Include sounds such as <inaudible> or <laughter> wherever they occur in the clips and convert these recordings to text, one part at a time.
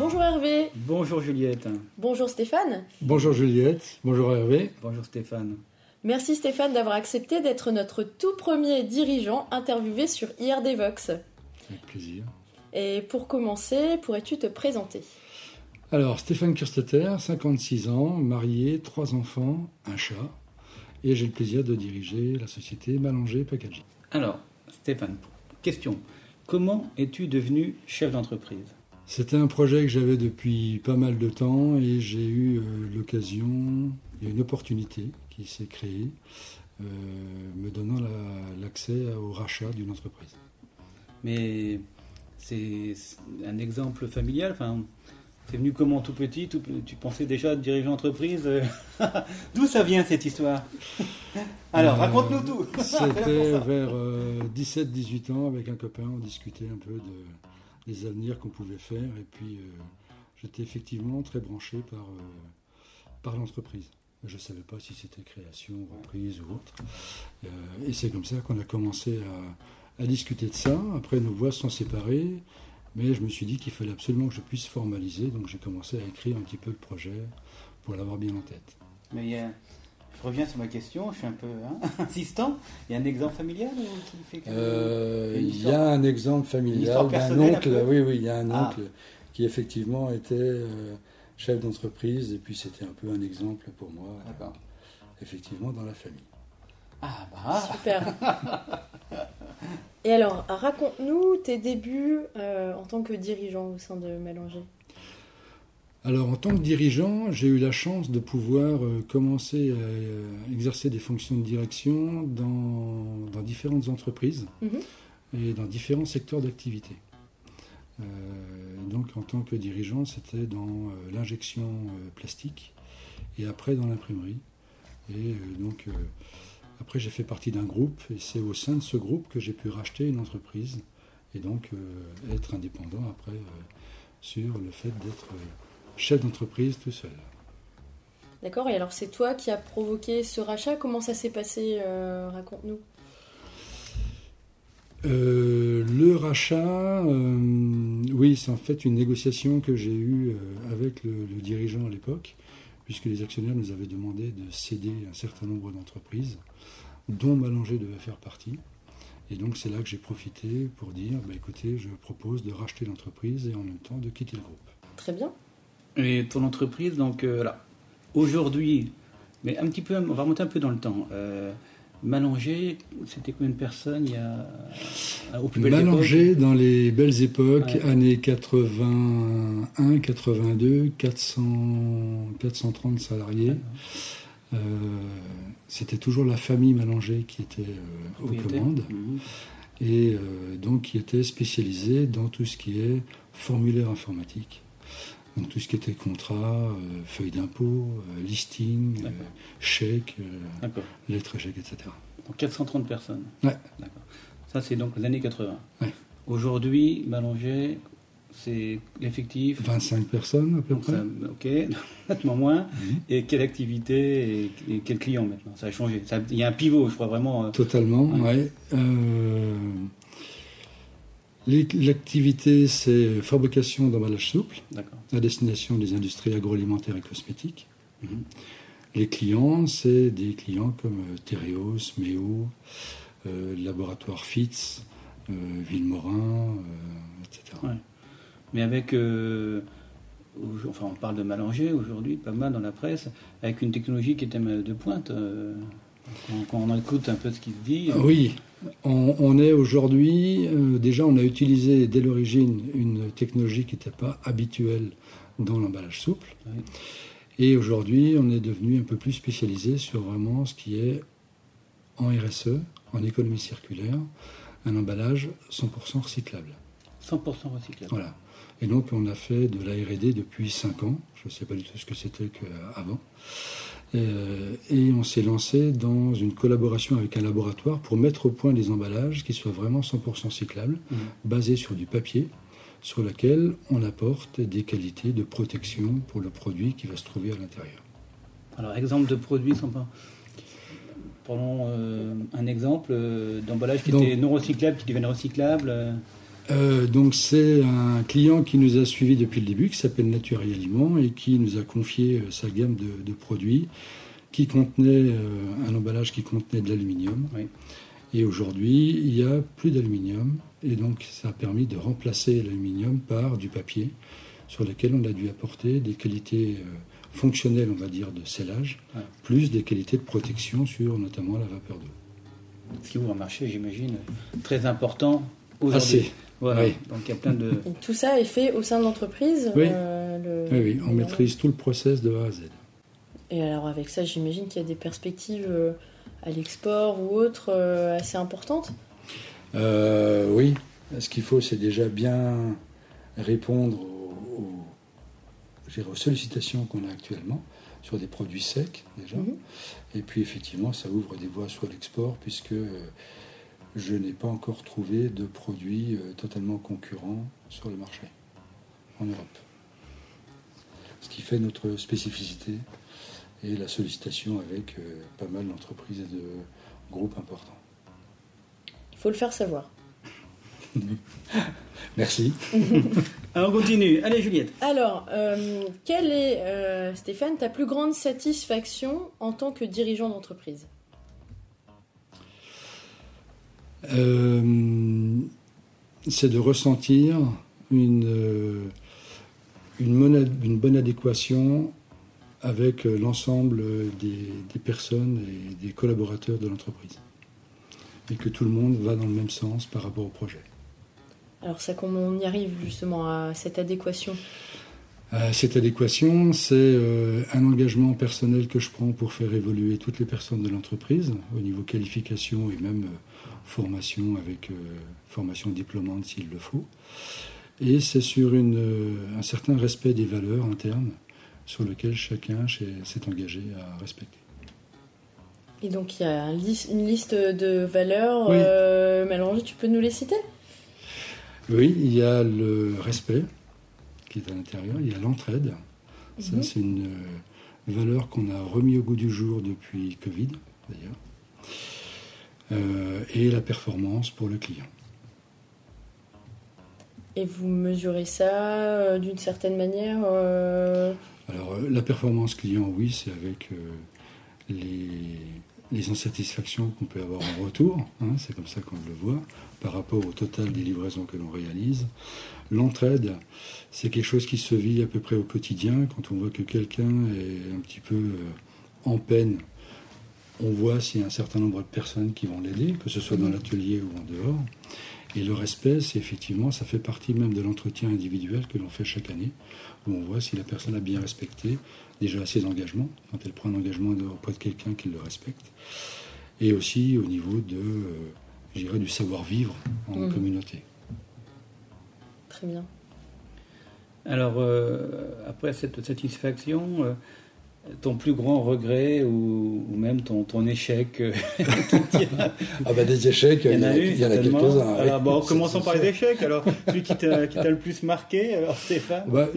Bonjour Hervé. Bonjour Juliette. Bonjour Stéphane. Bonjour Juliette. Bonjour Hervé. Bonjour Stéphane. Merci Stéphane d'avoir accepté d'être notre tout premier dirigeant interviewé sur IRD Vox. Avec plaisir. Et pour commencer, pourrais-tu te présenter? Alors, Stéphane Kirstetter, 56 ans, marié, trois enfants, un chat, et j'ai le plaisir de diriger la société Mallanger Packaging. Alors, Stéphane, question. Comment es-tu devenu chef d'entreprise? C'était un projet que j'avais depuis pas mal de temps et j'ai eu euh, l'occasion, il y a une opportunité qui s'est créée, euh, me donnant la- l'accès au rachat d'une entreprise. Mais c'est un exemple familial. Enfin, c'est venu comment tout petit tout- Tu pensais déjà diriger entreprise euh, <laughs> D'où ça vient cette histoire? Alors, Euh, raconte-nous tout. <laughs> C'était vers 17-18 ans, avec un copain, on discutait un peu de, des avenirs qu'on pouvait faire, et puis euh, j'étais effectivement très branché par, euh, par l'entreprise. Je ne savais pas si c'était création, reprise ou autre. Euh, et c'est comme ça qu'on a commencé à, à discuter de ça. Après, nos voix se sont séparées, mais je me suis dit qu'il fallait absolument que je puisse formaliser, donc j'ai commencé à écrire un petit peu le projet pour l'avoir bien en tête. Mais il y a- je reviens sur ma question, je suis un peu hein, <laughs> insistant. Il y a un exemple familial ou qui fait que... Euh, il y a un exemple familial d'un oncle, oui, oui, il y a un Ah. oncle qui effectivement était euh, chef d'entreprise et puis c'était un peu un exemple pour moi, euh, effectivement, dans la famille. Ah bah, Super. <laughs> Et alors, raconte-nous tes débuts euh, en tant que dirigeant au sein de Mallanger. Alors, en tant que dirigeant, j'ai eu la chance de pouvoir euh, commencer à euh, exercer des fonctions de direction dans, dans différentes entreprises Mhm. et dans différents secteurs d'activité. Euh, donc, en tant que dirigeant, c'était dans l'injection plastique et après dans l'imprimerie. Et donc, après, j'ai fait partie d'un groupe et c'est au sein de ce groupe que j'ai pu racheter une entreprise et donc être indépendant après sur le fait d'être chef d'entreprise tout seul. D'accord Et alors, c'est toi qui as provoqué ce rachat? Comment ça s'est passé euh, Raconte-nous. Euh, le rachat, euh, oui, c'est en fait une négociation que j'ai eue avec le, le dirigeant à l'époque, puisque les actionnaires nous avaient demandé de céder un certain nombre d'entreprises, dont Mallanger devait faire partie. Et donc c'est là que j'ai profité pour dire, bah, écoutez, je propose de racheter l'entreprise et en même temps de quitter le groupe. Très bien. Et ton entreprise, donc euh, là, aujourd'hui, mais un petit peu, on va remonter un peu dans le temps. Euh, Mallanger, c'était combien de personnes il y a au plus belle Mallanger, dans les belles époques, Ouais. années 81, 82, 400, 430 salariés. Euh, C'était toujours la famille Mallanger qui était euh, aux commandes Mhm. et euh, donc qui était spécialisée dans tout ce qui est formulaire informatique. Donc tout ce qui était contrat, euh, feuille d'impôt, euh, listing, euh, chèque, lettre chèque, etc. Donc 430 personnes. Ouais. D'accord. Ça, c'est donc les années 80. Ouais. Aujourd'hui, Mallanger, c'est l'effectif. 25 personnes à peu Donc près. ça, ok, <laughs> nettement moins. Mhm. Et quelle activité et, et quel client maintenant? Ça a changé. Il y a un pivot, je crois vraiment. Totalement, Ouais. ouais. L'activité, c'est fabrication d'emballage souple D'accord. à destination des industries agroalimentaires et cosmétiques. Mhm. Les clients, c'est des clients comme euh, Tereos, Méo, euh, Laboratoire Fitz, euh, Villemorin, euh, etc. Ouais. Mais avec. enfin, on parle de Mallanger aujourd'hui, pas mal dans la presse, avec une technologie qui était de pointe. quand, on écoute un peu ce qui se dit. Oui, on, on est aujourd'hui, euh, déjà on a utilisé dès l'origine une technologie qui n'était pas habituelle dans l'emballage souple. Oui. Et aujourd'hui, on est devenu un peu plus spécialisé sur vraiment ce qui est en RSE, en économie circulaire, un emballage 100% recyclable. 100% recyclable. Voilà. Et donc on a fait de la R&D depuis 5 ans. Je ne sais pas du tout ce que c'était avant. Euh, et on s'est lancé dans une collaboration avec un laboratoire pour mettre au point des emballages qui soient vraiment 100% cyclables, mmh. basés sur du papier, sur lequel on apporte des qualités de protection pour le produit qui va se trouver à l'intérieur. Alors, exemple de produit sympa. Prenons euh, un exemple euh, d'emballage qui était non recyclable, qui devienne recyclable. Euh, donc c'est un client qui nous a suivis depuis le début, qui s'appelle Nature et Aliments et qui nous a confié sa gamme de, produits qui contenait un emballage qui contenait de l'aluminium. Et aujourd'hui, il n'y a plus d'aluminium et donc ça a permis de remplacer l'aluminium par du papier sur lequel on a dû apporter des qualités fonctionnel, on va dire, de scellage, plus des qualités de protection sur notamment la vapeur d'eau. Ce qui ouvre un marché, j'imagine, très important aujourd'hui. Voilà. Donc il y a plein de. <laughs> tout ça est fait au sein de l'entreprise. Oui. Euh, oui, on maîtrise tout le process de A à Z. Et alors avec ça, j'imagine qu'il y a des perspectives euh, à l'export ou autres euh, assez importantes. oui, ce qu'il faut, c'est déjà bien répondre aux sollicitations qu'on a actuellement sur des produits secs déjà. Mhm. Et puis effectivement, ça ouvre des voies sur l'export puisque euh, je n'ai pas encore trouvé de produits euh, totalement concurrents sur le marché en Europe. Ce qui fait notre spécificité et la sollicitation avec euh, pas mal d'entreprises et de groupes importants. Il faut le faire savoir. <laughs> Merci. <laughs> Alors, on continue. Allez, Juliette. Alors, euh, quelle est, euh, Stéphane, ta plus grande satisfaction en tant que dirigeant d'entreprise? Euh, C'est de ressentir une, une, une, bonne adéquation avec l'ensemble des, des personnes et des collaborateurs de l'entreprise. Et que tout le monde va dans le même sens par rapport au projet. Alors ça, comment on y arrive justement à cette adéquation? Euh, cette adéquation, c'est euh, un engagement personnel que je prends pour faire évoluer toutes les personnes de l'entreprise au niveau qualification et même euh, formation avec formation diplômante s'il le faut. Et c'est sur une, un certain respect des valeurs internes sur lesquelles chacun s'est engagé à respecter. Et donc il y a une liste de valeurs. Oui. tu peux nous les citer? Oui, il y a le respect qui est à l'intérieur, il y a l'entraide. Ça, mhm. c'est une euh, valeur qu'on a remis au goût du jour depuis Covid, d'ailleurs. Euh, et la performance pour le client. Et vous mesurez ça euh, d'une certaine manière Alors, la performance client, oui, c'est avec les, les insatisfactions qu'on peut avoir en retour, hein, c'est comme ça qu'on le voit, par rapport au total des livraisons que l'on réalise. L'entraide, c'est quelque chose qui se vit à peu près au quotidien. Quand on voit que quelqu'un est un petit peu euh, en peine, on voit s'il y a un certain nombre de personnes qui vont l'aider, que ce soit dans l'atelier ou en dehors. Et le respect, c'est effectivement, ça fait partie même de l'entretien individuel que l'on fait chaque année, où on voit si la personne a bien respecté déjà ses engagements, quand elle prend un engagement auprès de quelqu'un qui le respecte, et aussi au niveau de, euh, du savoir-vivre en mmh. communauté. Très bien. Alors, euh, après cette satisfaction, euh, ton plus grand regret ou, même ton, ton échec <laughs> Ah bah des échecs, il y en a, il y en a quelques-uns. Alors bon, <laughs> commençons par les échecs. Alors, celui qui t'a le plus marqué, alors Stéphane bah,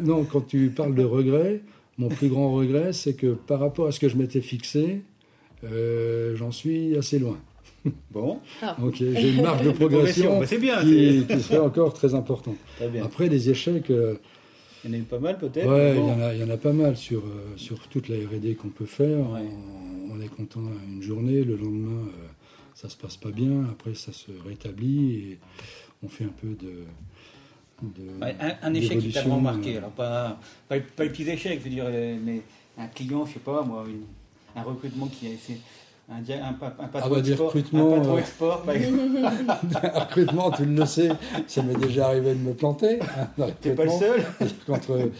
Non, quand tu parles de regret, mon plus grand regret, c'est que par rapport à ce que je m'étais fixé, euh, j'en suis assez loin. <laughs> Bon. Ah. Donc j'ai une marge de progression bah, bien, qui, qui, serait encore très importante. Après, les échecs... Euh, il y en a eu pas mal peut-être Ouais, il, y en a, pas mal sur, euh, sur toute la R&D qu'on peut faire. On, est content une journée, le lendemain, ça se passe pas bien. Après, ça se rétablit et on fait un peu de un, échec qui t'a vraiment marqué, euh. alors pas, pas, pas, le petit échec, je veux dire, mais un client, je sais pas moi, un recrutement qui a essayé. Un, un, un, patron, ah bah, export, recrutement, un patron euh, export, par <laughs> exemple. un recrutement, tu le sais, ça m'est déjà arrivé de me planter. Hein, <laughs> T'es pas le seul. <laughs> Entre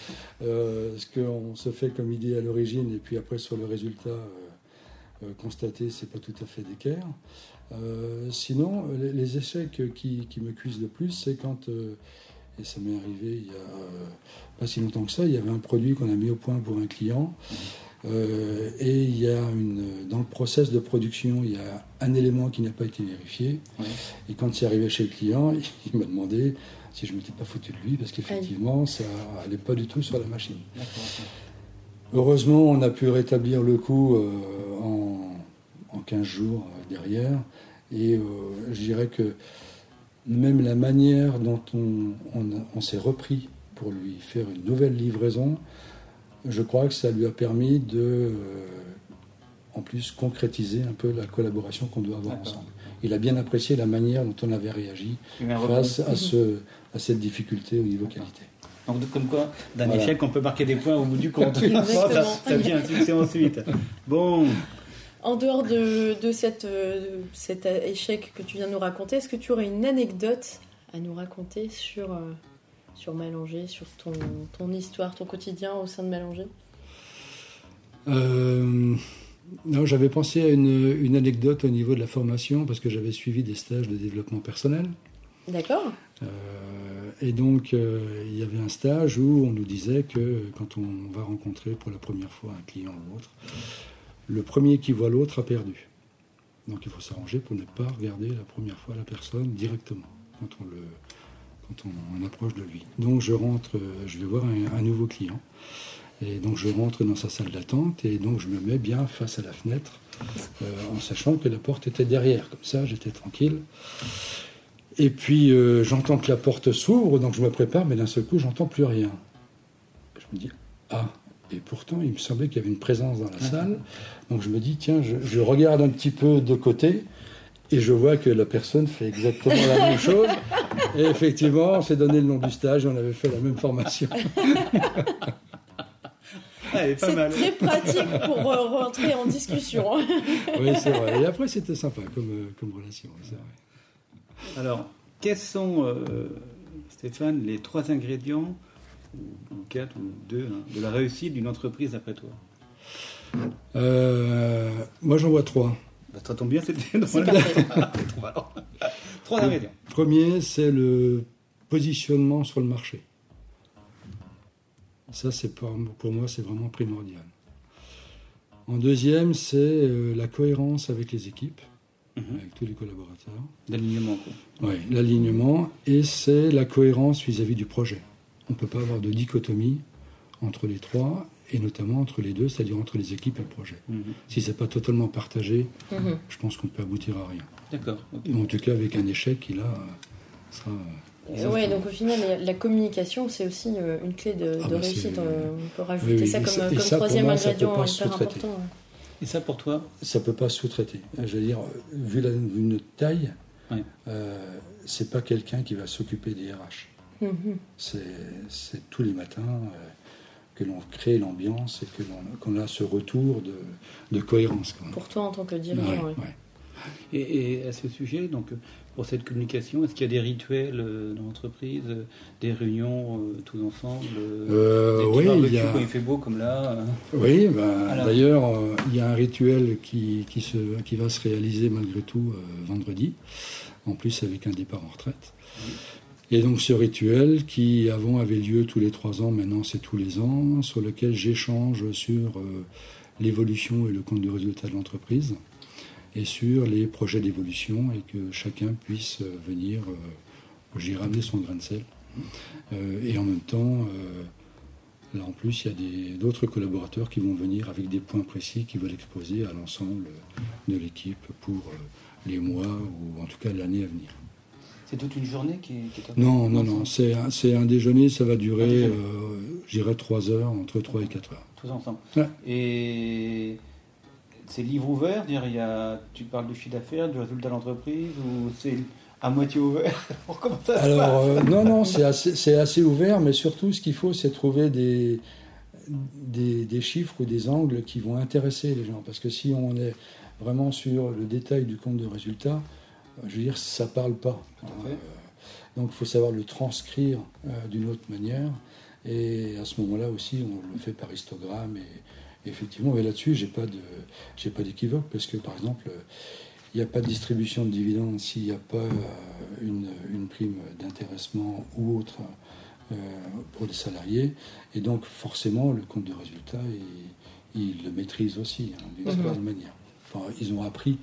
euh, ce qu'on se fait comme idée à l'origine et puis après sur le résultat euh, constaté, c'est pas tout à fait d'équerre. sinon, les, les, échecs qui, qui, me cuisent le plus, c'est quand Et ça m'est arrivé il y a pas si longtemps que ça. Il y avait un produit qu'on a mis au point pour un client. Euh, et il y a une, dans le process de production, il y a un élément qui n'a pas été vérifié. Et quand c'est arrivé chez le client, <laughs> il m'a demandé si je ne m'étais pas foutu de lui, parce qu'effectivement, ça n'allait pas du tout sur la machine. Heureusement, on a pu rétablir le coup euh, en, en, 15 jours euh, derrière. Et je dirais que même la manière dont on, on s'est repris pour lui faire une nouvelle livraison, je crois que ça lui a permis de, euh, en plus, concrétiser un peu la collaboration qu'on doit avoir ensemble. Il a bien apprécié la manière dont on avait réagi face à, ce, à cette difficulté au niveau qualité. Donc, comme quoi, d'un échec, on peut marquer des points au bout du compte. <laughs> ça, ça vient un succès ensuite. Bon. En dehors de, de cette, euh, cet échec que tu viens de nous raconter, est-ce que tu aurais une anecdote à nous raconter sur, euh, sur Mallanger, sur ton, ton histoire, ton quotidien au sein de Mallanger euh, Non, j'avais pensé à une, une, anecdote au niveau de la formation parce que j'avais suivi des stages de développement personnel. D'accord. Euh, et donc, euh, il y avait un stage où on nous disait que quand on va rencontrer pour la première fois un client ou autre, le premier qui voit l'autre a perdu. Donc il faut s'arranger pour ne pas regarder la première fois la personne directement quand on le, on, approche de lui. Donc je rentre, euh, je vais voir un, nouveau client. Et donc je rentre dans sa salle d'attente et donc je me mets bien face à la fenêtre euh, en sachant que la porte était derrière. Comme ça, j'étais tranquille. Et puis euh, j'entends que la porte s'ouvre, donc je me prépare, mais d'un seul coup, j'entends plus rien. Je me dis, ah, et pourtant, il me semblait qu'il y avait une présence dans la salle. Donc je me dis, tiens, je, regarde un petit peu de côté et je vois que la personne fait exactement la même chose. Et effectivement, on s'est donné le nom du stage, on avait fait la même formation. c'est très pratique pour euh, rentrer en discussion. oui, c'est vrai. Et après, c'était sympa comme, euh, comme relation. Vrai. Alors, quels sont, euh, Stéphane, les trois ingrédients, ou quatre, ou deux, hein, de la réussite d'une entreprise après toi? Moi, j'en vois trois. Bah, ça tombe bien, c'était dans <laughs> Trois ingrédients. Premier, c'est le positionnement sur le marché. Ça, c'est pour, moi, c'est vraiment primordial. En deuxième, c'est euh, la cohérence avec les équipes, mhm. avec tous les collaborateurs. L'alignement, quoi. Oui, l'alignement. Et c'est la cohérence vis-à-vis du projet. On ne peut pas avoir de dichotomie entre les trois et notamment entre les deux, c'est-à-dire entre les équipes et le projet. Mhm. Si ce n'est pas totalement partagé, mhm. je pense qu'on peut aboutir à rien. D'accord. En tout cas, avec un échec, il a sera. Euh, oui, donc au final, la communication, c'est aussi euh, une clé de, ah bah, réussite. On peut rajouter ça comme, comme troisième ingrédient hyper important. Et ça pour toi Ça ne peut pas sous-traiter. Je veux dire, vu, la, notre taille, euh, c'est pas quelqu'un qui va s'occuper des RH. Mhm. C'est tous les matins. Euh, que l'on crée l'ambiance et que qu'on a ce retour de, de cohérence. Pour toi en tant que dirigeant, oui. Et, à ce sujet, donc pour cette communication, est-ce qu'il y a des rituels euh, dans l'entreprise, des réunions euh, tous ensemble, euh, oui, il y a... quand il fait beau comme là Oui, bah, d'ailleurs, il y a un rituel qui, qui, se, qui va se réaliser malgré tout vendredi, en plus avec un départ en retraite. Et donc ce rituel qui avant avait lieu tous les trois ans, maintenant c'est tous les ans, sur lequel j'échange sur euh, l'évolution et le compte de résultat de l'entreprise et sur les projets d'évolution et que chacun puisse euh, venir, euh, j'y ramener son grain de sel. et en même temps, là en plus, il y a d'autres collaborateurs qui vont venir avec des points précis qui veulent exposer à l'ensemble de l'équipe pour les mois ou en tout cas l'année à venir. C'est toute une journée qui, est Non, non, non. C'est un, déjeuner, ça va durer, euh, je dirais, 3 heures, entre 3 et 4 heures. Tous ensemble. Et c'est livre ouvert dire, il y a, Tu parles du chiffre d'affaires, du résultat de l'entreprise, ou c'est à moitié ouvert? <laughs> Comment ça se Alors, euh, non, non, c'est assez, assez, ouvert, mais surtout, ce qu'il faut, c'est trouver des, des, des, chiffres ou des angles qui vont intéresser les gens. Parce que si on est vraiment sur le détail du compte de résultat, je veux dire, ça ne parle pas. Euh, donc il faut savoir le transcrire euh, d'une autre manière. Et à ce moment-là aussi, on le fait par histogramme. Et, effectivement, mais là-dessus, j'ai pas de, j'ai pas d'équivoque parce que par exemple, il n'y a pas de distribution de dividendes s'il n'y a pas une, une, prime d'intéressement ou autre pour les salariés. Et donc, forcément, le compte de résultat, ils le maîtrisent aussi, hein, d'une certaine mhm. manière. Enfin, ils ont appris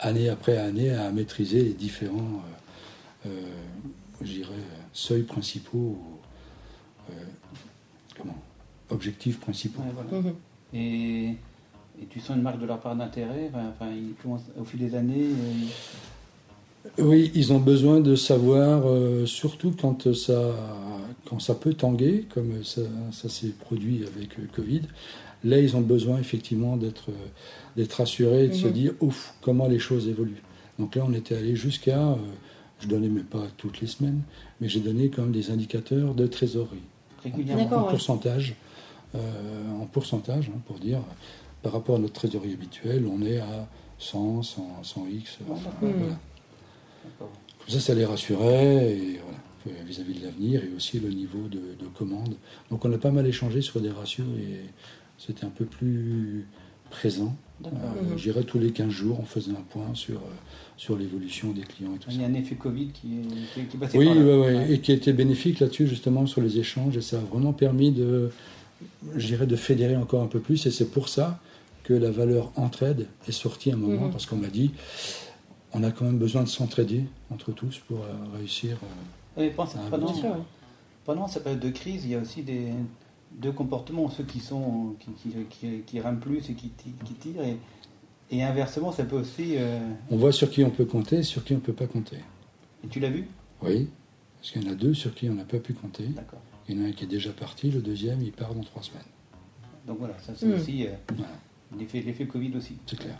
année après année à maîtriser les différents euh, seuils principaux, euh, comment, objectifs principaux. Mhm. et, et, tu sens une marque de leur part d'intérêt enfin, Au fil des années euh, Oui, ils ont besoin de savoir, surtout quand ça, quand ça peut tanguer, comme ça, ça s'est produit avec Covid. Là, ils ont besoin effectivement d'être d'être assurés, de se mhm. dire, ouf, comment les choses évoluent. Donc là, on était allé jusqu'à je donnais mais pas toutes les semaines, mais j'ai donné quand même des indicateurs de trésorerie. Régulièrement. En, pourcentage, euh, en pourcentage, hein, pour dire, par rapport à notre trésorerie habituelle, on est à 100, 100, 100 X. Comme ça, ça les rassurait et voilà, vis-à-vis de l'avenir et aussi le niveau de, de commande. Donc on a pas mal échangé sur des ratios et c'était un peu plus présent. Euh, mhm. Je dirais tous les 15 jours, on faisait un point sur, euh, sur l'évolution des clients et tout Il y a un effet Covid qui, est, qui, passé oui, par là. Oui, et qui était bénéfique là-dessus, justement, sur les échanges. Et ça a vraiment permis de, de fédérer encore un peu plus. Et c'est pour ça que la valeur entraide est sortie à un moment, mhm. parce qu'on m'a dit, on a quand même besoin de s'entraider entre tous pour euh, réussir. oui, pense, pendant, pendant cette période de crise, il y a aussi des deux comportements, ceux qui sont qui, qui, qui, rament plus et qui, qui tirent, et, et, inversement, ça peut aussi. Euh, on voit sur qui on peut compter et sur qui on ne peut pas compter. Et tu l'as vu? Oui, parce qu'il y en a deux sur qui on n'a pas pu compter. D'accord. Il y en a un qui est déjà parti, le deuxième, il part dans trois semaines. Donc voilà, ça c'est hmm. aussi euh, l'effet Covid aussi. C'est clair.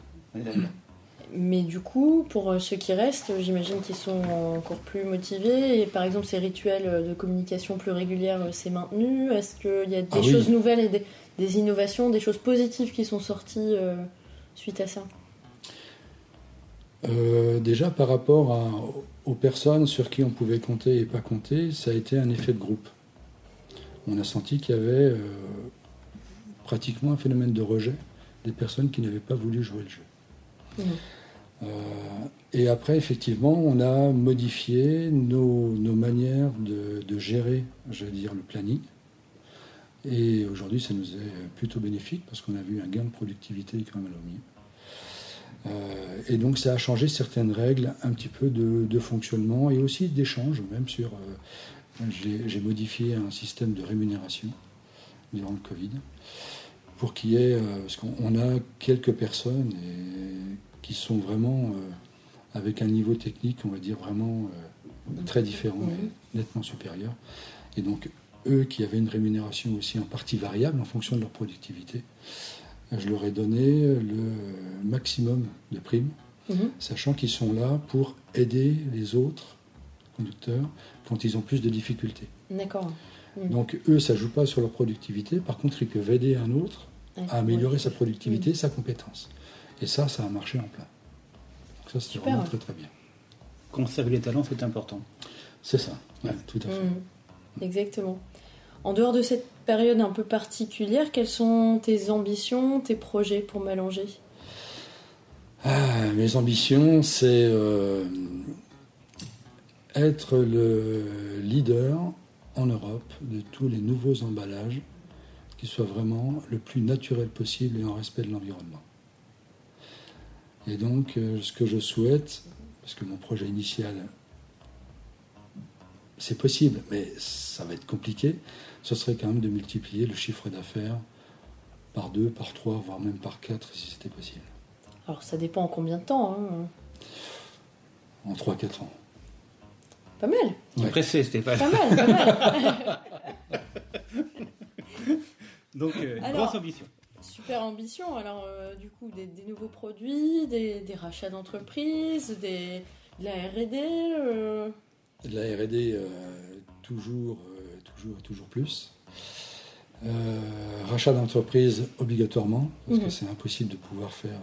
Mais du coup, pour euh, ceux qui restent, j'imagine qu'ils sont encore plus motivés. Et par exemple, ces rituels de communication plus régulière, euh, c'est maintenu? Est-ce qu'il y a des ah choses nouvelles et des, innovations, des choses positives qui sont sorties euh, suite à ça? Déjà, par rapport aux personnes sur qui on pouvait compter et pas compter, ça a été un effet de groupe. On a senti qu'il y avait pratiquement un phénomène de rejet des personnes qui n'avaient pas voulu jouer le jeu. Mmh. Euh, et après, effectivement, on a modifié nos, manières de, gérer, je vais dire, le planning. Et aujourd'hui, ça nous est plutôt bénéfique parce qu'on a vu un gain de productivité quand même à. Euh, et donc, ça a changé certaines règles, un petit peu de, fonctionnement et aussi d'échange, même sur. Euh, j'ai modifié un système de rémunération durant le Covid pour qu'il y ait. parce qu'on a quelques personnes et qui sont vraiment euh, avec un niveau technique, on va dire, vraiment euh, très différent et nettement supérieur. Et donc, eux qui avaient une rémunération aussi en partie variable en fonction de leur productivité, je leur ai donné le maximum de primes, mhm. sachant qu'ils sont là pour aider les autres conducteurs quand ils ont plus de difficultés. D'accord. Mhm. Donc eux, ça ne joue pas sur leur productivité, par contre, ils peuvent aider un autre à améliorer sa productivité, sa compétence. Et ça, ça a marché en plein. Donc ça, c'était vraiment très très bien. Conserver les talents, c'est important. C'est ça, tout à fait. Mmh. Exactement. En dehors de cette période un peu particulière, quelles sont tes ambitions, tes projets pour Mélanger? Ah, Mes ambitions, c'est euh, être le leader en Europe de tous les nouveaux emballages qui soient vraiment le plus naturel possible et en respect de l'environnement. Et donc, euh, ce que je souhaite, parce que mon projet initial, c'est possible, mais ça va être compliqué, ce serait quand même de multiplier le chiffre d'affaires par deux, par trois, voire même par quatre, si c'était possible. Alors, ça dépend en combien de temps hein En 3-4 ans. Pas mal. Ouais. Pressé, Stéphane. Pas mal, pas mal. <laughs> Donc, euh, grosse ambition. Super ambition. Alors, euh, du coup, des, nouveaux produits, des, rachats d'entreprises, de la RD euh. De la RD, euh, toujours, toujours, toujours plus. rachat d'entreprise obligatoirement, parce que mhm. c'est impossible de pouvoir faire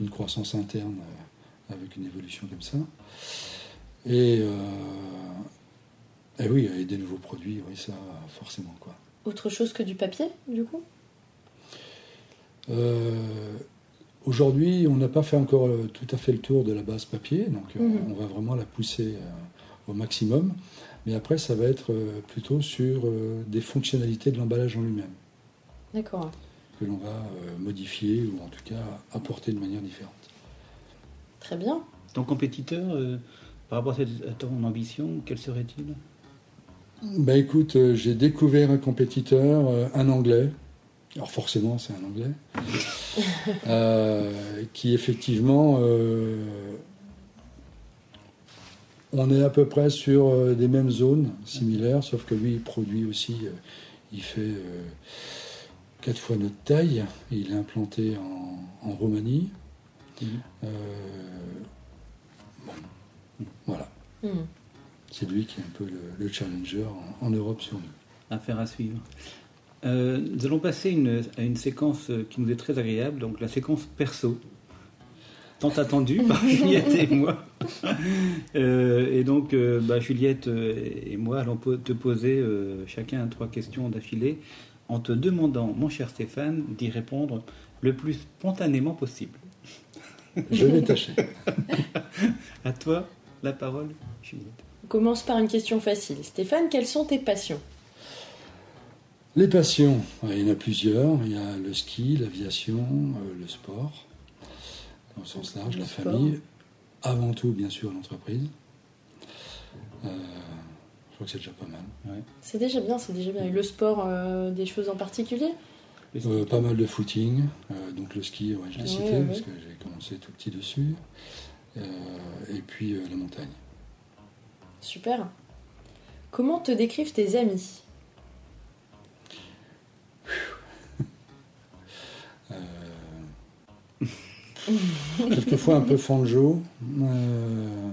une croissance interne avec une évolution comme ça. Et, et oui, et des nouveaux produits, oui, ça, forcément. Quoi. Autre chose que du papier, du coup? Aujourd'hui, on n'a pas fait encore tout à fait le tour de la base papier, donc mhm. on va vraiment la pousser au maximum. Mais après, ça va être plutôt sur des fonctionnalités de l'emballage en lui-même. D'accord. Que l'on va modifier ou en tout cas apporter de manière différente. Très bien. Ton compétiteur, par rapport à ton ambition, quel serait-il? Bah écoute, euh, j'ai découvert un compétiteur, euh, un Anglais. Alors forcément, c'est un Anglais. <laughs> Euh, qui effectivement, on est à peu près sur des mêmes zones similaires, sauf que lui, il produit aussi, il fait quatre fois notre taille. Il est implanté en, Roumanie. Mhm. bon, voilà. Mhm c'est lui qui est un peu le, challenger en, Europe sur nous. Affaire à suivre. Euh, nous allons passer une, à une séquence qui nous est très agréable, donc la séquence perso, tant attendue <laughs> par Juliette et moi. <laughs> Euh, et donc, euh, bah, Juliette et moi allons te poser chacun trois questions d'affilée en te demandant, mon cher Stéphane, d'y répondre le plus spontanément possible. Je vais tâcher. à toi la parole, Juliette. On commence par une question facile. Stéphane, quelles sont tes passions? Les passions, il y en a plusieurs. Il y a le ski, l'aviation, euh, le sport, dans le sens large, la famille. Avant tout, bien sûr, l'entreprise. Euh, je crois que c'est déjà pas mal. C'est déjà bien, c'est déjà bien. Et le sport, euh, des choses en particulier? Pas mal de footing. donc le ski, je l'ai cité, parce que j'ai commencé tout petit dessus. et puis la montagne. Super. Comment te décrivent tes amis? Quelquefois un peu fanjo. Euh...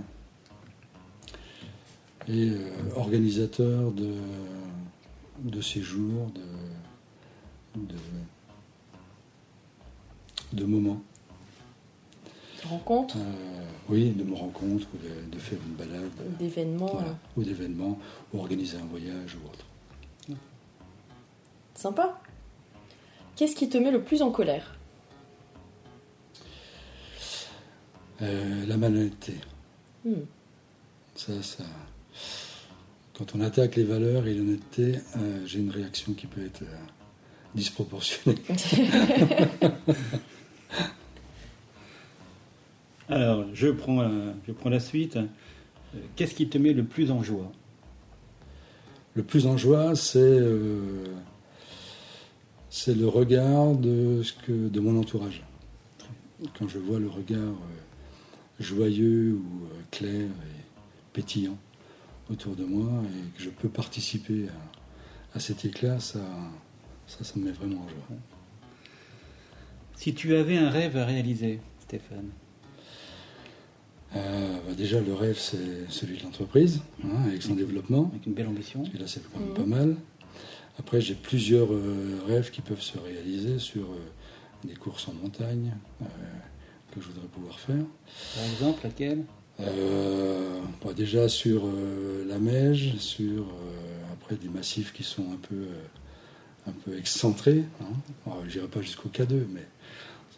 Et euh, organisateur de, de séjours, de, de, de moments. Rencontres euh, Oui, de me rencontres, ou de, faire une balade. D'événements. Ou d'événements, ou organiser un voyage ou autre. Sympa. Qu'est-ce qui te met le plus en colère euh, La malhonnêteté. Hmm. Ça, ça. Quand on attaque les valeurs et l'honnêteté, euh, j'ai une réaction qui peut être disproportionnée. <laughs> Alors, je prends, je prends la suite. Qu'est-ce qui te met le plus en joie? Le plus en joie, c'est euh, c'est le regard de, ce que, de mon entourage. Quand je vois le regard euh, joyeux ou euh, clair et pétillant autour de moi et que je peux participer à, cet éclat, ça, ça, ça me met vraiment en joie. Si tu avais un rêve à réaliser, Stéphane, euh, bah, déjà, le rêve, c'est celui de l'entreprise, hein, avec son développement. Avec une belle ambition. là, c'est quand même pas mal. Après, j'ai plusieurs euh, rêves qui peuvent se réaliser sur euh, des courses en montagne que je voudrais pouvoir faire. Par exemple, laquelle? Bah, Déjà sur la Meige, sur après des massifs qui sont un peu, un peu excentrés. Hein. Je n'irai pas jusqu'au K2, mais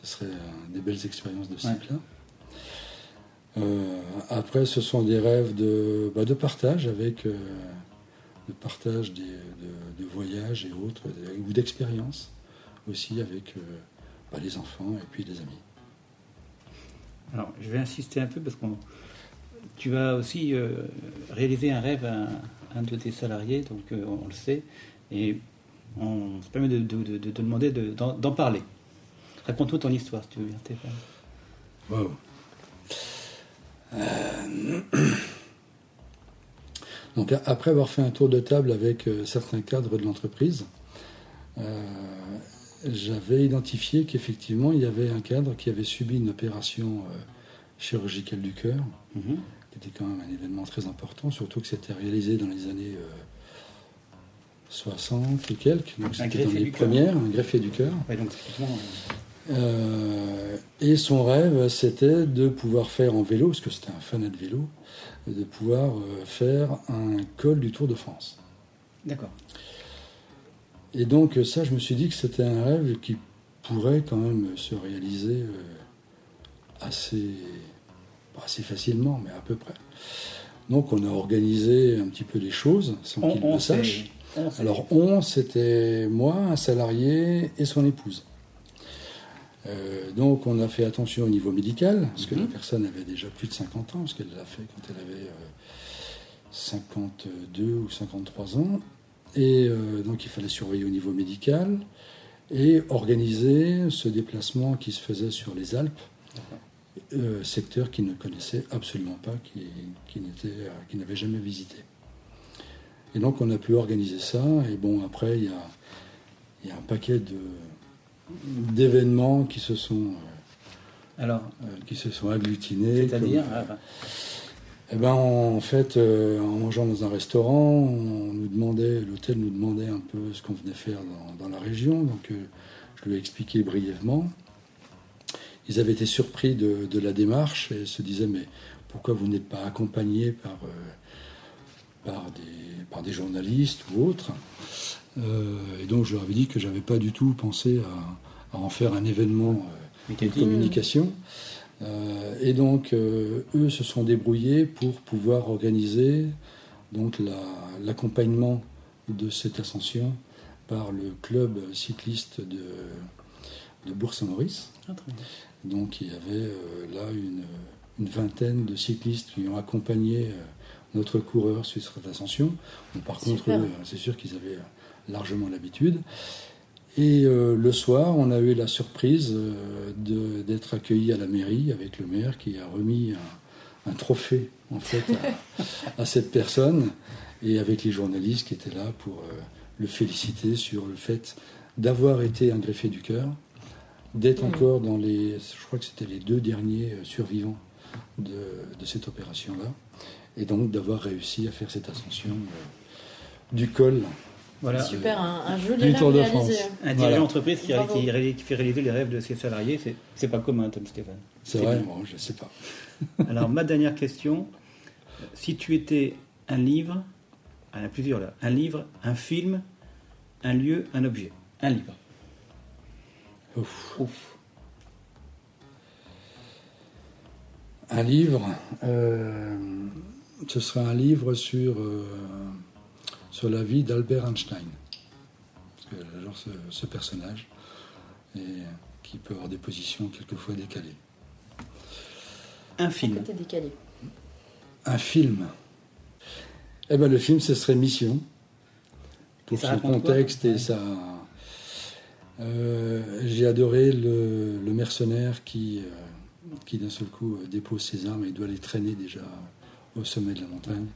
ce serait des belles expériences de ce type-là. Euh, après, ce sont des rêves de, bah, de partage avec euh, de partage des, de, voyages et autres, ou d'expériences aussi avec euh, bah, les enfants et puis les amis. Alors, je vais insister un peu parce que tu vas aussi réaliser un rêve à un, de tes salariés, donc on le sait, et on se permet de, te demander d'en parler. Raconte-nous ton histoire, si tu veux bien, Stéphane. Wow. <clears throat> Euh, donc après avoir fait un tour de table avec euh, certains cadres de l'entreprise, euh, j'avais identifié qu'effectivement il y avait un cadre qui avait subi une opération chirurgicale du cœur, mhm. qui était quand même un événement très important, surtout que c'était réalisé dans les années 60 et quelques, donc c'était dans les premières, un greffier du cœur. Euh, et son rêve, c'était de pouvoir faire en vélo, parce que c'était un fanat de vélo, de pouvoir euh, faire un col du Tour de France. D'accord. Et donc ça, je me suis dit que c'était un rêve qui pourrait quand même se réaliser assez, assez facilement, mais à peu près. Donc on a organisé un petit peu les choses sans qu'il le sache. Alors on, c'était moi, un salarié et son épouse. Euh, donc on a fait attention au niveau médical, parce que la mhm. personne avait déjà plus de 50 ans, parce qu'elle l'a fait quand elle avait 52 euh, ou 53 ans. Et euh, donc il fallait surveiller au niveau médical et organiser ce déplacement qui se faisait sur les Alpes, secteur qu'il ne connaissait absolument pas, qui, qui n'avait jamais visité. Et donc on a pu organiser ça, et bon après il y a, y a un paquet de d'événements qui se sont euh, alors euh, qui se sont agglutinés. C'est-à-dire eh ben, en fait, euh, en mangeant dans un restaurant, on nous demandait, l'hôtel nous demandait un peu ce qu'on venait faire dans, la région. Donc, je lui ai expliqué brièvement. Ils avaient été surpris de, de, la démarche et se disaient mais pourquoi vous n'êtes pas accompagné par, par, des, par des journalistes ou autres? Et donc je leur avais dit que j'avais pas du tout pensé à, en faire un événement euh, de communication. Euh, et donc eux se sont débrouillés pour pouvoir organiser donc l'accompagnement de cette ascension par le club cycliste de, de Bourg-Saint-Maurice. Ah, donc il y avait là une, une, vingtaine de cyclistes qui ont accompagné notre coureur sur cette ascension. par contre, c'est sûr qu'ils avaient largement l'habitude. Et euh, le soir, on a eu la surprise euh, d'être accueillis à la mairie avec le maire qui a remis un, trophée en fait <laughs> à, cette personne et avec les journalistes qui étaient là pour euh, le féliciter sur le fait d'avoir été un greffé du cœur, d'être encore dans les, je crois que c'était les deux derniers survivants de, de cette opération-là, et donc d'avoir réussi à faire cette ascension du col Super, un, joli rêve réalisé. Un dirigeant d'entreprise qui, fait réaliser les rêves de ses salariés, c'est pas commun, Tom Stéphane. C'est vrai, je ne sais pas. <laughs> Alors, ma dernière question, si tu étais un livre, il y en a plusieurs là, un livre, un film, un lieu, un objet. Un livre. Ouf. Ouf. Un livre, euh, ce serait un livre sur... Euh, sur la vie d'Albert Einstein. Parce que j'adore ce, personnage, et qui peut avoir des positions quelquefois décalées. Un film. décalé. Un film. Eh ben, le film, ce serait Mission. Pour son contexte et ça. Euh, j'ai adoré le, mercenaire qui, euh, qui d'un seul coup euh, dépose ses armes et doit les traîner déjà au sommet de la montagne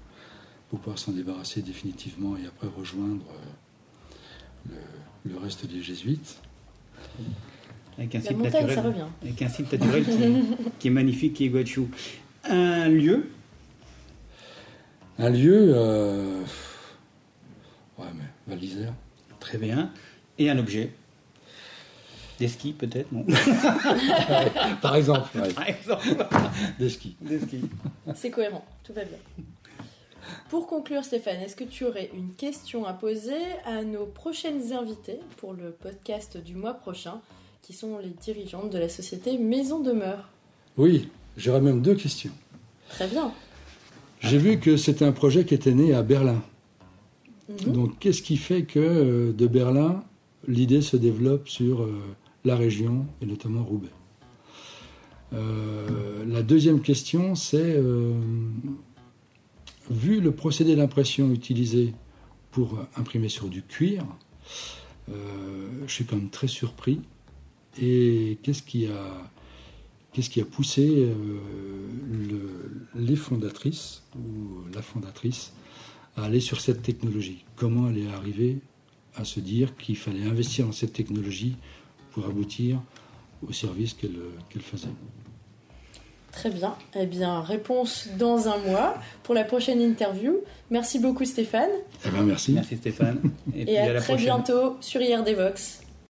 pour pouvoir s'en débarrasser définitivement et après rejoindre euh, le, reste des jésuites. Avec un, site naturel, avec un site naturel qui, est magnifique, qui est Guachou. Un lieu? Un lieu, euh, ouais, mais Val Très bien. Et un objet des skis peut-être, non? <laughs> Par exemple. Par exemple. Des skis. Des skis. C'est cohérent, tout va bien. Pour conclure, Stéphane, est-ce que tu aurais une question à poser à nos prochaines invités pour le podcast du mois prochain, qui sont les dirigeantes de la société Maison Demeure? Oui, j'aurais même deux questions. Très bien. J'ai vu que c'était un projet qui était né à Berlin. Mhm. Donc, qu'est-ce qui fait que euh, de Berlin, l'idée se développe sur euh, la région et notamment Roubaix? Euh, La deuxième question, c'est vu le procédé d'impression utilisé pour imprimer sur du cuir, euh, je suis quand même très surpris. Et qu'est-ce qui a, poussé euh, les fondatrices ou la fondatrice à aller sur cette technologie? Comment elle est arrivée à se dire qu'il fallait investir dans cette technologie pour aboutir au service qu'elle faisait? Très bien. Eh bien, réponse dans un mois pour la prochaine interview. Merci beaucoup Stéphane. Eh bien, merci. Merci Stéphane. Et, à, très bientôt sur IRD Vox.